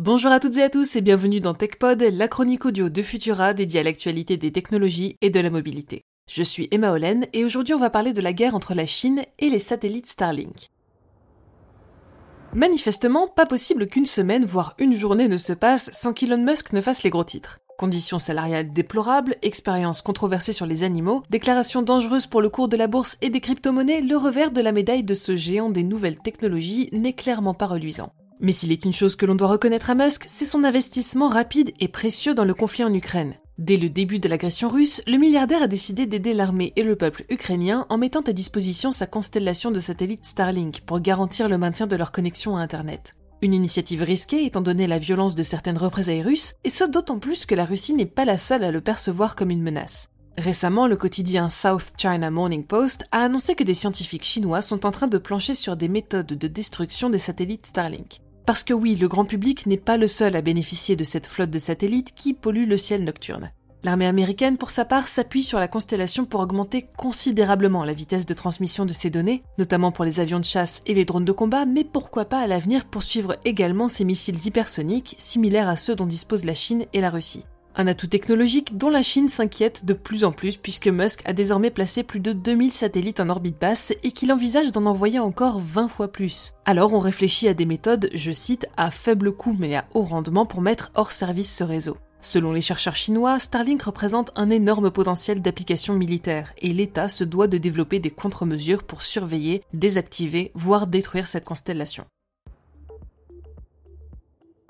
Bonjour à toutes et à tous et bienvenue dans TechPod, la chronique audio de Futura dédiée à l'actualité des technologies et de la mobilité. Je suis Emma Hollen et aujourd'hui on va parler de la guerre entre la Chine et les satellites Starlink. Manifestement, pas possible qu'une semaine, voire une journée ne se passe sans qu'Elon Musk ne fasse les gros titres. Conditions salariales déplorables, expériences controversées sur les animaux, déclarations dangereuses pour le cours de la bourse et des crypto-monnaies, le revers de la médaille de ce géant des nouvelles technologies n'est clairement pas reluisant. Mais s'il est une chose que l'on doit reconnaître à Musk, c'est son investissement rapide et précieux dans le conflit en Ukraine. Dès le début de l'agression russe, le milliardaire a décidé d'aider l'armée et le peuple ukrainien en mettant à disposition sa constellation de satellites Starlink pour garantir le maintien de leur connexion à Internet. Une initiative risquée étant donné la violence de certaines représailles russes, et ce d'autant plus que la Russie n'est pas la seule à le percevoir comme une menace. Récemment, le quotidien South China Morning Post a annoncé que des scientifiques chinois sont en train de plancher sur des méthodes de destruction des satellites Starlink. Parce que oui, le grand public n'est pas le seul à bénéficier de cette flotte de satellites qui pollue le ciel nocturne. L'armée américaine, pour sa part, s'appuie sur la constellation pour augmenter considérablement la vitesse de transmission de ces données, notamment pour les avions de chasse et les drones de combat, mais pourquoi pas à l'avenir poursuivre également ces missiles hypersoniques, similaires à ceux dont disposent la Chine et la Russie. Un atout technologique dont la Chine s'inquiète de plus en plus puisque Musk a désormais placé plus de 2000 satellites en orbite basse et qu'il envisage d'en envoyer encore 20 fois plus. Alors on réfléchit à des méthodes, je cite, à faible coût mais à haut rendement pour mettre hors service ce réseau. Selon les chercheurs chinois, Starlink représente un énorme potentiel d'application militaire et l'État se doit de développer des contre-mesures pour surveiller, désactiver, voire détruire cette constellation.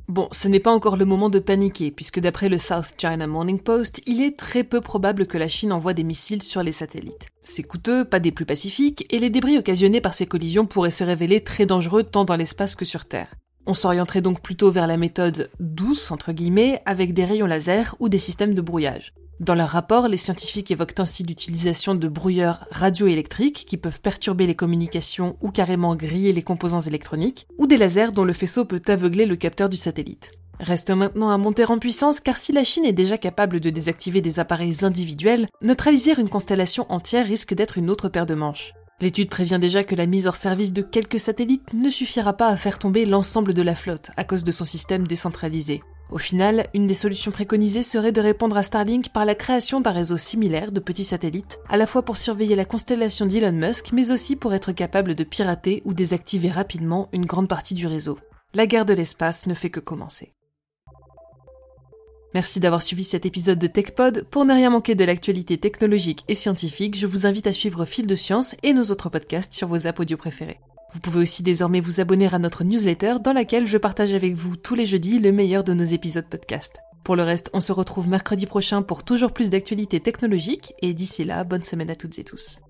Bon, ce n'est pas encore le moment de paniquer, puisque d'après le South China Morning Post, il est très peu probable que la Chine envoie des missiles sur les satellites. C'est coûteux, pas des plus pacifiques, et les débris occasionnés par ces collisions pourraient se révéler très dangereux tant dans l'espace que sur Terre. On s'orienterait donc plutôt vers la méthode douce, entre guillemets, avec des rayons laser ou des systèmes de brouillage. Dans leur rapport, les scientifiques évoquent ainsi l'utilisation de brouilleurs radioélectriques qui peuvent perturber les communications ou carrément griller les composants électroniques, ou des lasers dont le faisceau peut aveugler le capteur du satellite. Reste maintenant à monter en puissance car si la Chine est déjà capable de désactiver des appareils individuels, neutraliser une constellation entière risque d'être une autre paire de manches. L'étude prévient déjà que la mise hors service de quelques satellites ne suffira pas à faire tomber l'ensemble de la flotte à cause de son système décentralisé. Au final, une des solutions préconisées serait de répondre à Starlink par la création d'un réseau similaire de petits satellites, à la fois pour surveiller la constellation d'Elon Musk, mais aussi pour être capable de pirater ou désactiver rapidement une grande partie du réseau. La guerre de l'espace ne fait que commencer. Merci d'avoir suivi cet épisode de TechPod. Pour ne rien manquer de l'actualité technologique et scientifique, je vous invite à suivre Fil de Science et nos autres podcasts sur vos apps audio préférés. Vous pouvez aussi désormais vous abonner à notre newsletter dans laquelle je partage avec vous tous les jeudis le meilleur de nos épisodes podcast. Pour le reste, on se retrouve mercredi prochain pour toujours plus d'actualités technologiques et d'ici là, bonne semaine à toutes et tous.